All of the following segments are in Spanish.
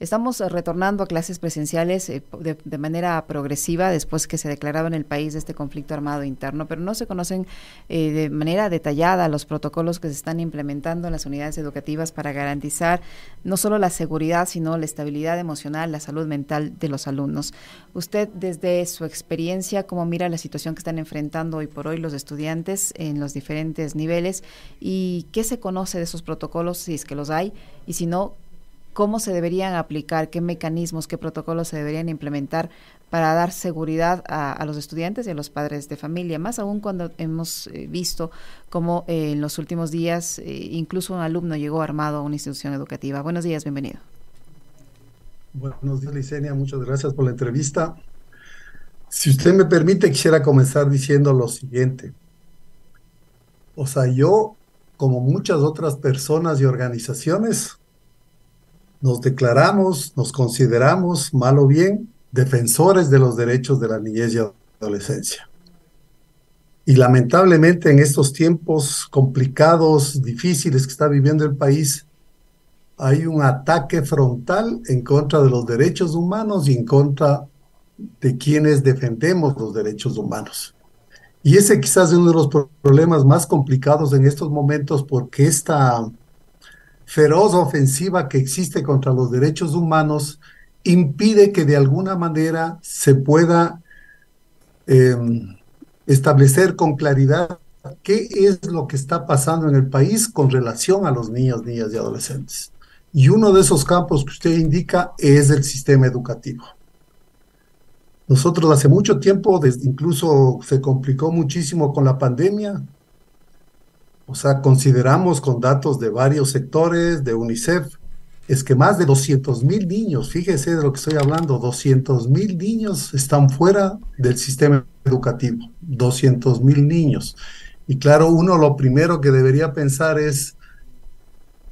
Estamos retornando a clases presenciales eh, de, manera progresiva después que se declaraba en el país este conflicto armado interno, pero no se conocen eh, de manera detallada los protocolos que se están implementando en las unidades educativas para garantizar no solo la seguridad, sino la estabilidad emocional, la salud mental de los alumnos. Usted, desde su experiencia, ¿cómo mira la situación que están enfrentando hoy por hoy los estudiantes en los diferentes niveles? ¿Y qué se conoce de esos protocolos, si es que los hay? Y si no, cómo se deberían aplicar, qué mecanismos, qué protocolos se deberían implementar para dar seguridad a, los estudiantes y a los padres de familia, más aún cuando hemos eh, visto cómo eh, en los últimos días eh, incluso un alumno llegó armado a una institución educativa. Buenos días, bienvenido. Buenos días, Licenia, muchas gracias por la entrevista. Si usted me permite, quisiera comenzar diciendo lo siguiente. O sea, yo, como muchas otras personas y organizaciones, nos declaramos, nos consideramos, mal o bien, defensores de los derechos de la niñez y adolescencia. Y lamentablemente en estos tiempos complicados, difíciles que está viviendo el país, hay un ataque frontal en contra de los derechos humanos y en contra de quienes defendemos los derechos humanos. Y ese quizás es uno de los problemas más complicados en estos momentos porque esta feroz ofensiva que existe contra los derechos humanos impide que de alguna manera se pueda em, establecer con claridad qué es lo que está pasando en el país con relación a los niños, niñas y adolescentes. Y uno de esos campos que usted indica es el sistema educativo. Nosotros hace mucho tiempo, incluso se complicó muchísimo con la pandemia, o sea, consideramos con datos de varios sectores, de UNICEF, es que más de 200 mil niños, fíjese de lo que estoy hablando, 200 mil niños están fuera del sistema educativo, 200 mil niños. Y claro, uno lo primero que debería pensar es,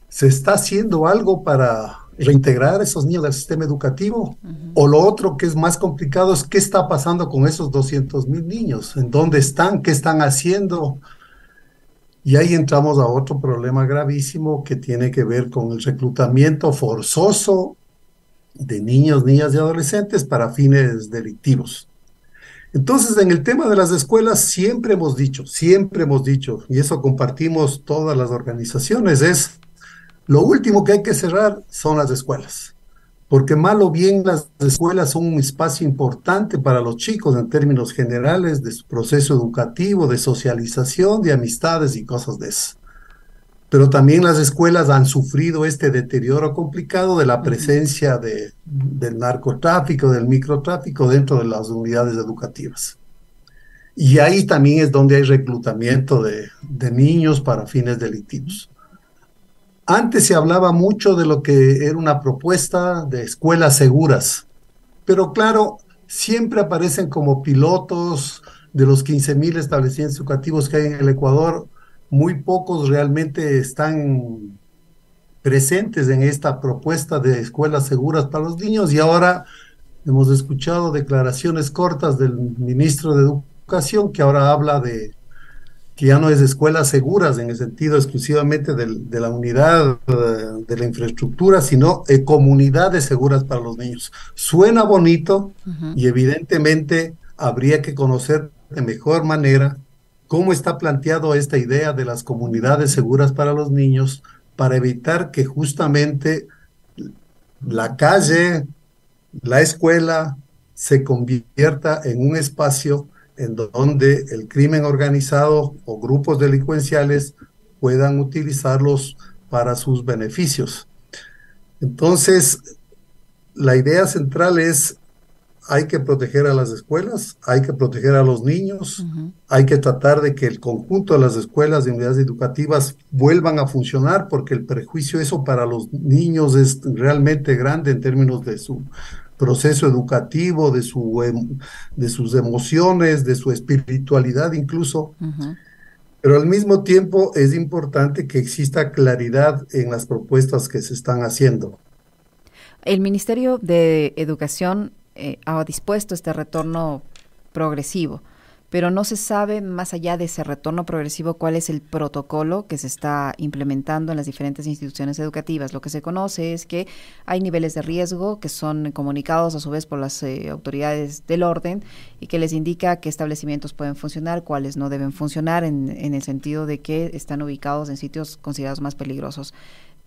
¿se está haciendo algo para reintegrar a esos niños al sistema educativo? O lo otro que es más complicado es, ¿qué está pasando con esos 200 mil niños? ¿En dónde están? ¿Qué están haciendo? Y ahí entramos a otro problema gravísimo que tiene que ver con el reclutamiento forzoso de niños, niñas y adolescentes para fines delictivos. Entonces, en el tema de las escuelas, siempre hemos dicho, siempre hemos dicho, y eso compartimos todas las organizaciones, es lo último que hay que cerrar son las escuelas porque mal o bien las escuelas son un espacio importante para los chicos en términos generales de su proceso educativo, de socialización, de amistades y cosas de eso. Pero también las escuelas han sufrido este deterioro complicado de la presencia de, del narcotráfico, del microtráfico dentro de las unidades educativas. Y ahí también es donde hay reclutamiento de, de niños para fines delictivos. Antes se hablaba mucho de lo que era una propuesta de escuelas seguras, pero claro, siempre aparecen como pilotos de los 15.000 establecimientos educativos que hay en el Ecuador, muy pocos realmente están presentes en esta propuesta de escuelas seguras para los niños. Y ahora hemos escuchado declaraciones cortas del ministro de Educación que ahora habla de que ya no es escuelas seguras en el sentido exclusivamente de la unidad eh, de la infraestructura, sino eh, comunidades seguras para los niños. Suena bonito y evidentemente habría que conocer de mejor manera cómo está planteado esta idea de las comunidades seguras para los niños para evitar que justamente la calle, la escuela, se convierta en un espacio en donde el crimen organizado o grupos delincuenciales puedan utilizarlos para sus beneficios. Entonces, la idea central es, hay que proteger a las escuelas, hay que proteger a los niños, hay que tratar de que el conjunto de las escuelas y unidades educativas vuelvan a funcionar, porque el prejuicio eso para los niños es realmente grande en términos de su proceso educativo, de, su, em, de sus emociones, de su espiritualidad incluso. Pero al mismo tiempo es importante que exista claridad en las propuestas que se están haciendo. El Ministerio de Educación eh, ha dispuesto este retorno progresivo pero no se sabe más allá de ese retorno progresivo cuál es el protocolo que se está implementando en las diferentes instituciones educativas. Lo que se conoce es que hay niveles de riesgo que son comunicados a su vez por las eh, autoridades del orden y que les indica qué establecimientos pueden funcionar, cuáles no deben funcionar en, en el sentido de que están ubicados en sitios considerados más peligrosos.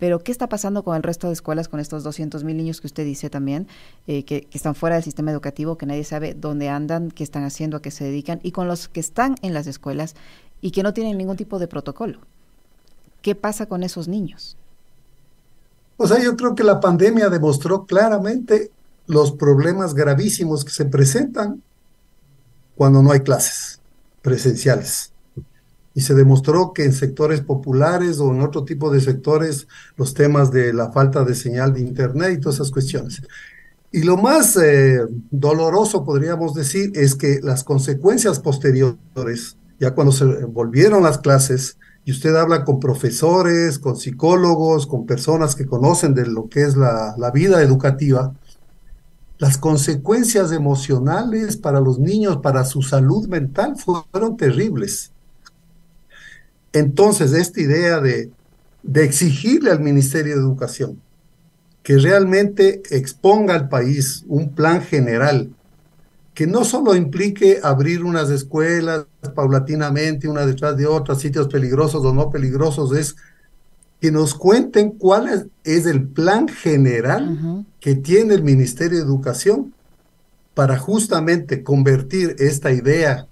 Pero, ¿qué está pasando con el resto de escuelas, con estos 200 mil niños que usted dice también, eh, que, están fuera del sistema educativo, que nadie sabe dónde andan, qué están haciendo, a qué se dedican, y con los que están en las escuelas y que no tienen ningún tipo de protocolo? ¿Qué pasa con esos niños? O sea, yo creo que la pandemia demostró claramente los problemas gravísimos que se presentan cuando no hay clases presenciales y se demostró que en sectores populares o en otro tipo de sectores los temas de la falta de señal de internet y todas esas cuestiones. Y lo más eh, doloroso, podríamos decir, es que las consecuencias posteriores, ya cuando se volvieron las clases, y usted habla con profesores, con psicólogos, con personas que conocen de lo que es la, la vida educativa, las consecuencias emocionales para los niños, para su salud mental, fueron terribles. Entonces, esta idea de, exigirle al Ministerio de Educación que realmente exponga al país un plan general que no solo implique abrir unas escuelas paulatinamente, una detrás de otras, sitios peligrosos o no peligrosos, es que nos cuenten cuál es, el plan general que tiene el Ministerio de Educación para justamente convertir esta idea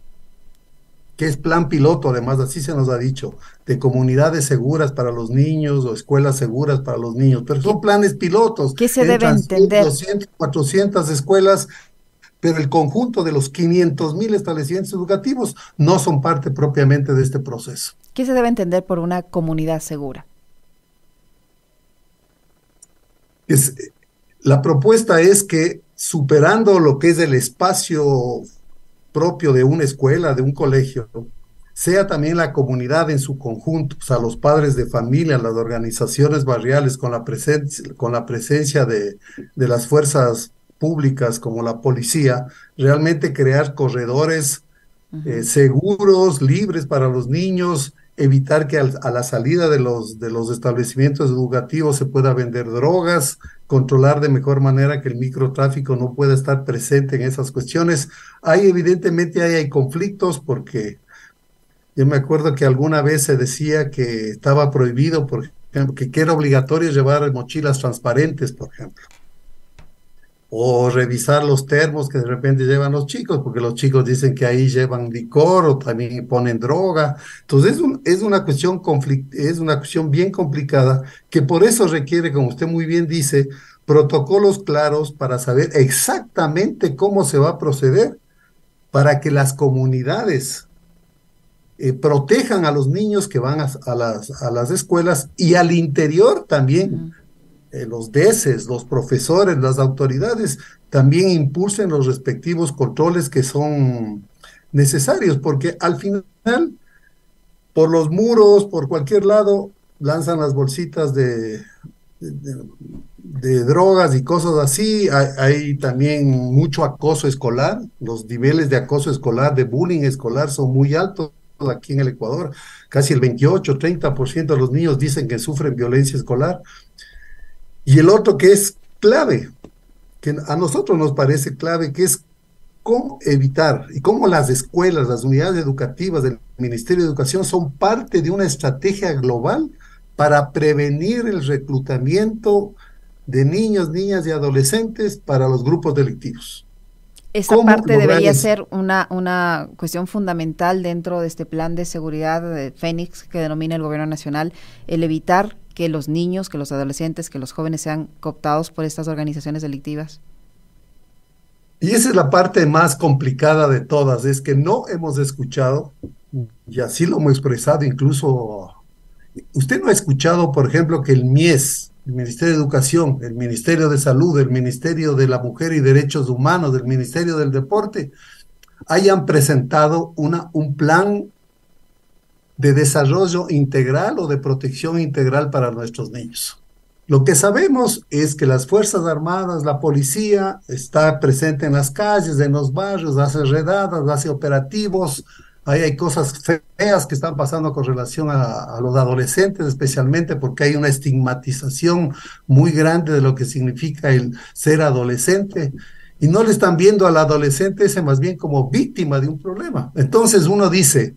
que es plan piloto, además, así se nos ha dicho, de comunidades seguras para los niños o escuelas seguras para los niños, pero son planes pilotos. ¿Qué se debe entender? 200, 400 escuelas, pero el conjunto de los 500 mil establecimientos educativos no son parte propiamente de este proceso. ¿Qué se debe entender por una comunidad segura? Es, la propuesta es que superando lo que es el espacio propio de una escuela, de un colegio, sea también la comunidad en su conjunto, o sea, los padres de familia, las organizaciones barriales con la, presencia, con la presencia de, de las fuerzas públicas como la policía, realmente crear corredores eh, seguros, libres para los niños, evitar que a la salida de los, de los establecimientos educativos se pueda vender drogas, controlar de mejor manera que el microtráfico no pueda estar presente en esas cuestiones. Hay evidentemente hay, hay conflictos porque yo me acuerdo que alguna vez se decía que estaba prohibido, por ejemplo, que era obligatorio llevar mochilas transparentes, por ejemplo o revisar los termos que de repente llevan los chicos, porque los chicos dicen que ahí llevan licor o también ponen droga. Entonces es, es, una, cuestión es una cuestión bien complicada que por eso requiere, como usted muy bien dice, protocolos claros para saber exactamente cómo se va a proceder para que las comunidades eh, protejan a los niños que van a, las, a las escuelas y al interior también. Eh, los DECES, los profesores, las autoridades también impulsen los respectivos controles que son necesarios, porque al final, por los muros, por cualquier lado, lanzan las bolsitas de, drogas y cosas así. Hay, hay, también mucho acoso escolar. Los niveles de acoso escolar, de bullying escolar son muy altos aquí en el Ecuador. Casi el 28, 30% de los niños dicen que sufren violencia escolar. Y el otro que es clave, que a nosotros nos parece clave, que es cómo evitar y cómo las escuelas, las unidades educativas del Ministerio de Educación son parte de una estrategia global para prevenir el reclutamiento de niños, niñas y adolescentes para los grupos delictivos. Esta parte debería ser una, una cuestión fundamental dentro de este plan de seguridad de Fénix que denomina el Gobierno Nacional, el evitar que los niños, que los adolescentes, que los jóvenes sean cooptados por estas organizaciones delictivas? Y esa es la parte más complicada de todas, es que no hemos escuchado, y así lo hemos expresado incluso, usted no ha escuchado, por ejemplo, que el MIES, el Ministerio de Educación, el Ministerio de Salud, el Ministerio de la Mujer y Derechos Humanos, el Ministerio del Deporte, hayan presentado una, un plan de desarrollo integral o de protección integral para nuestros niños. Lo que sabemos es que las Fuerzas Armadas, la policía, está presente en las calles, en los barrios, hace redadas, hace operativos, ahí hay cosas feas que están pasando con relación a, los adolescentes, especialmente porque hay una estigmatización muy grande de lo que significa el ser adolescente. Y no le están viendo al adolescente ese más bien como víctima de un problema. Entonces uno dice,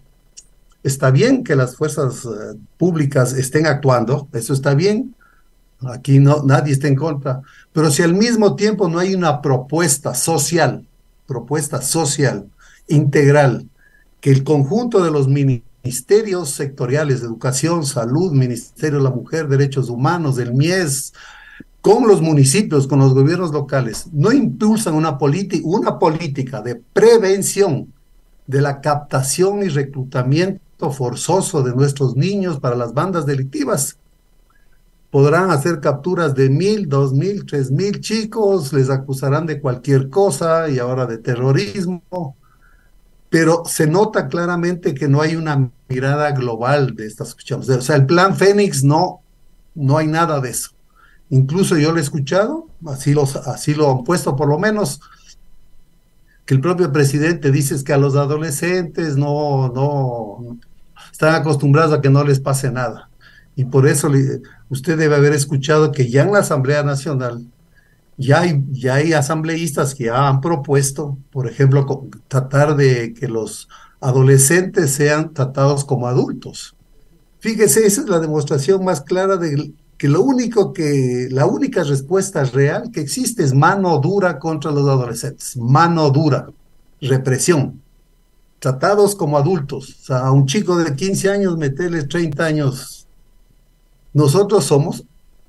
está bien que las fuerzas uh, públicas estén actuando, eso está bien, Aquí no, nadie está en contra. Pero si al mismo tiempo no hay una propuesta social, propuesta social, integral, que el conjunto de los ministerios sectoriales de educación, salud, Ministerio de la Mujer, Derechos Humanos, del MIES, con los municipios, con los gobiernos locales, no impulsan una, una política de prevención de la captación y reclutamiento forzoso de nuestros niños para las bandas delictivas, podrán hacer capturas de mil, dos mil, tres mil chicos, les acusarán de cualquier cosa y ahora de terrorismo, pero se nota claramente que no hay una mirada global de estas cuestiones. O sea, el plan Fénix no, no hay nada de eso. Incluso yo lo he escuchado, así, los, así lo han puesto por lo menos, que el propio presidente dice que a los adolescentes no, no están acostumbrados a que no les pase nada. Y por eso usted debe haber escuchado que ya en la Asamblea Nacional ya hay, ya hay asambleístas que ya han propuesto, por ejemplo, tratar de que los adolescentes sean tratados como adultos. Fíjese, esa es la demostración más clara de que lo único que, la única respuesta real que existe es mano dura contra los adolescentes, mano dura, represión, tratados como adultos. O sea, a un chico de 15 años meterle 30 años nosotros somos,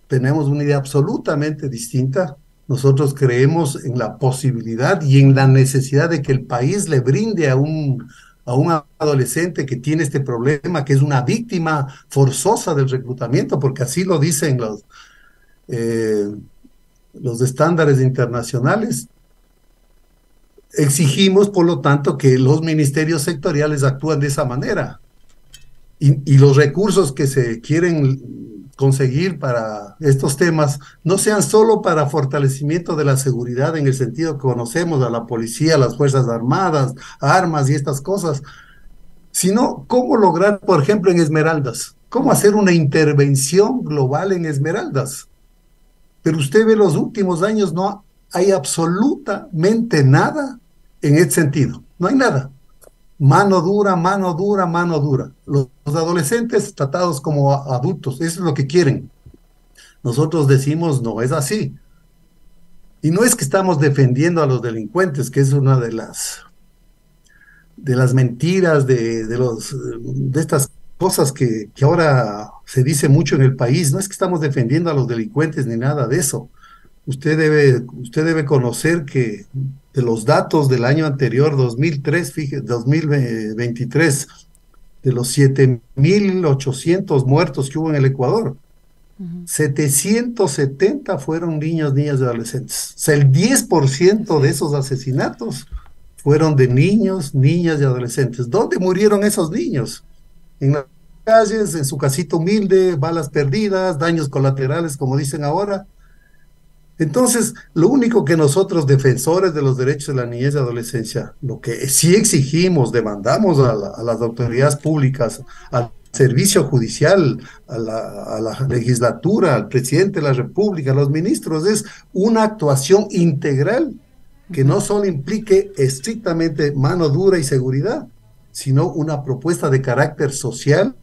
tenemos una idea absolutamente distinta. Nosotros creemos en la posibilidad y en la necesidad de que el país le brinde a un, a un adolescente que tiene este problema, que es una víctima forzosa del reclutamiento, porque así lo dicen los, eh, los estándares internacionales. Exigimos, por lo tanto, que los ministerios sectoriales actúen de esa manera. Y, y los recursos que se quieren conseguir para estos temas no sean solo para fortalecimiento de la seguridad en el sentido que conocemos a la policía, a las Fuerzas Armadas, armas y estas cosas, sino cómo lograr, por ejemplo, en Esmeraldas, cómo hacer una intervención global en Esmeraldas. Pero usted ve los últimos años, no hay absolutamente nada en ese sentido, no hay nada mano dura, mano dura, mano dura. Los, adolescentes tratados como adultos, eso es lo que quieren. Nosotros decimos, no es así. Y no es que estamos defendiendo a los delincuentes, que es una de las de las mentiras, de, de los, de estas cosas que, que, ahora se dice mucho en el país. No es que estamos defendiendo a los delincuentes ni nada de eso. Usted debe, usted debe conocer que de los datos del año anterior, 2003, fíjese, 2023, de los 7.800 muertos que hubo en el Ecuador, 770 fueron niños, niñas y adolescentes. O sea, el 10% de esos asesinatos fueron de niños, niñas y adolescentes. ¿Dónde murieron esos niños? En las calles, en su casita humilde, balas perdidas, daños colaterales, como dicen ahora. Entonces, lo único que nosotros, defensores de los derechos de la niñez y adolescencia, lo que sí exigimos, demandamos a, las autoridades públicas, al servicio judicial, a la, legislatura, al presidente de la República, a los ministros, es una actuación integral que no solo implique estrictamente mano dura y seguridad, sino una propuesta de carácter social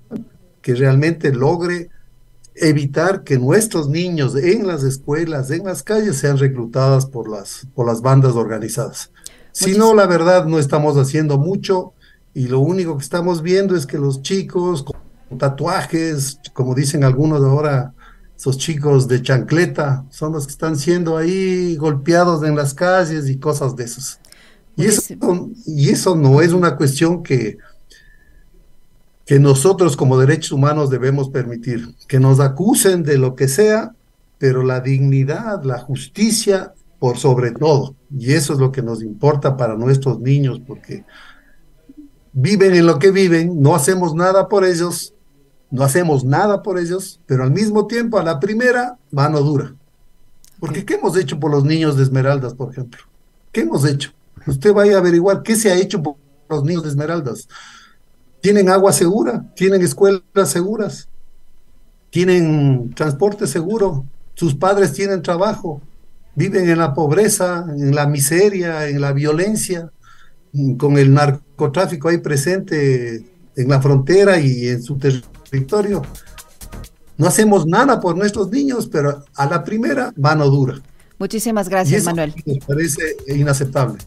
que realmente logre evitar que nuestros niños en las escuelas, en las calles, sean reclutadas por las, por las bandas organizadas. Si no, la verdad, no estamos haciendo mucho y lo único que estamos viendo es que los chicos con tatuajes, como dicen algunos ahora, esos chicos de chancleta, son los que están siendo ahí golpeados en las calles y cosas de esas. Y eso, y eso no es una cuestión que, que nosotros como derechos humanos debemos permitir, que nos acusen de lo que sea, pero la dignidad, la justicia por sobre todo. Y eso es lo que nos importa para nuestros niños, porque viven en lo que viven, no hacemos nada por ellos, no hacemos nada por ellos, pero al mismo tiempo a la primera mano dura. Porque ¿qué hemos hecho por los niños de Esmeraldas, por ejemplo? ¿Qué hemos hecho? Usted vaya a averiguar qué se ha hecho por los niños de Esmeraldas. Tienen agua segura, tienen escuelas seguras, tienen transporte seguro, sus padres tienen trabajo, viven en la pobreza, en la miseria, en la violencia, con el narcotráfico ahí presente en la frontera y en su territorio. No hacemos nada por nuestros niños, pero a la primera mano dura. Muchísimas gracias, Manuel. Me parece inaceptable.